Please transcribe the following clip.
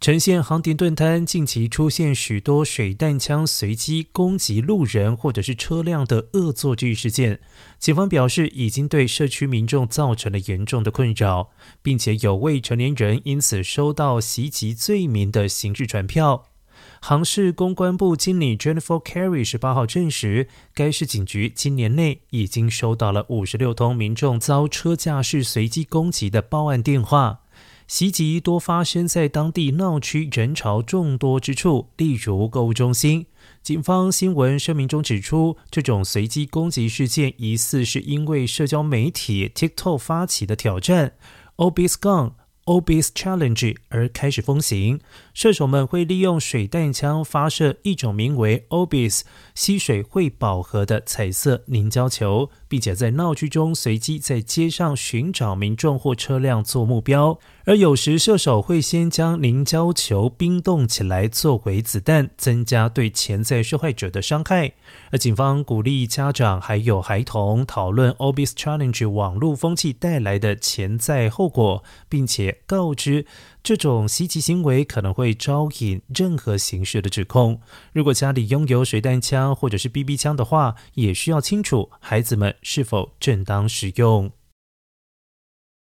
呈现航迪顿滩近期出现许多水弹枪随机攻击路人或者是车辆的恶作剧事件。警方表示，已经对社区民众造成了严重的困扰，并且有未成年人因此收到袭击罪名的刑事传票。航市公关部经理 Jennifer Carey 十八号证实，该市警局今年内已经收到了五十六通民众遭车驾驶随机攻击的报案电话。袭击多发生在当地闹区人潮众多之处，例如购物中心。警方新闻声明中指出，这种随机攻击事件疑似是因为社交媒体 TikTok 发起的挑战 Obis Gun。Obis Challenge 而开始风行，射手们会利用水弹枪发射一种名为 Obis 吸水会饱和的彩色凝胶球，并且在闹剧中随机在街上寻找民众或车辆做目标。而有时射手会先将凝胶球冰冻起来作为子弹，增加对潜在受害者的伤害。而警方鼓励家长还有孩童讨论 Obis Challenge 网络风气带来的潜在后果，并且告知这种袭击行为可能会招引任何形式的指控。如果家里拥有水弹枪或者是 BB 枪的话，也需要清楚孩子们是否正当使用。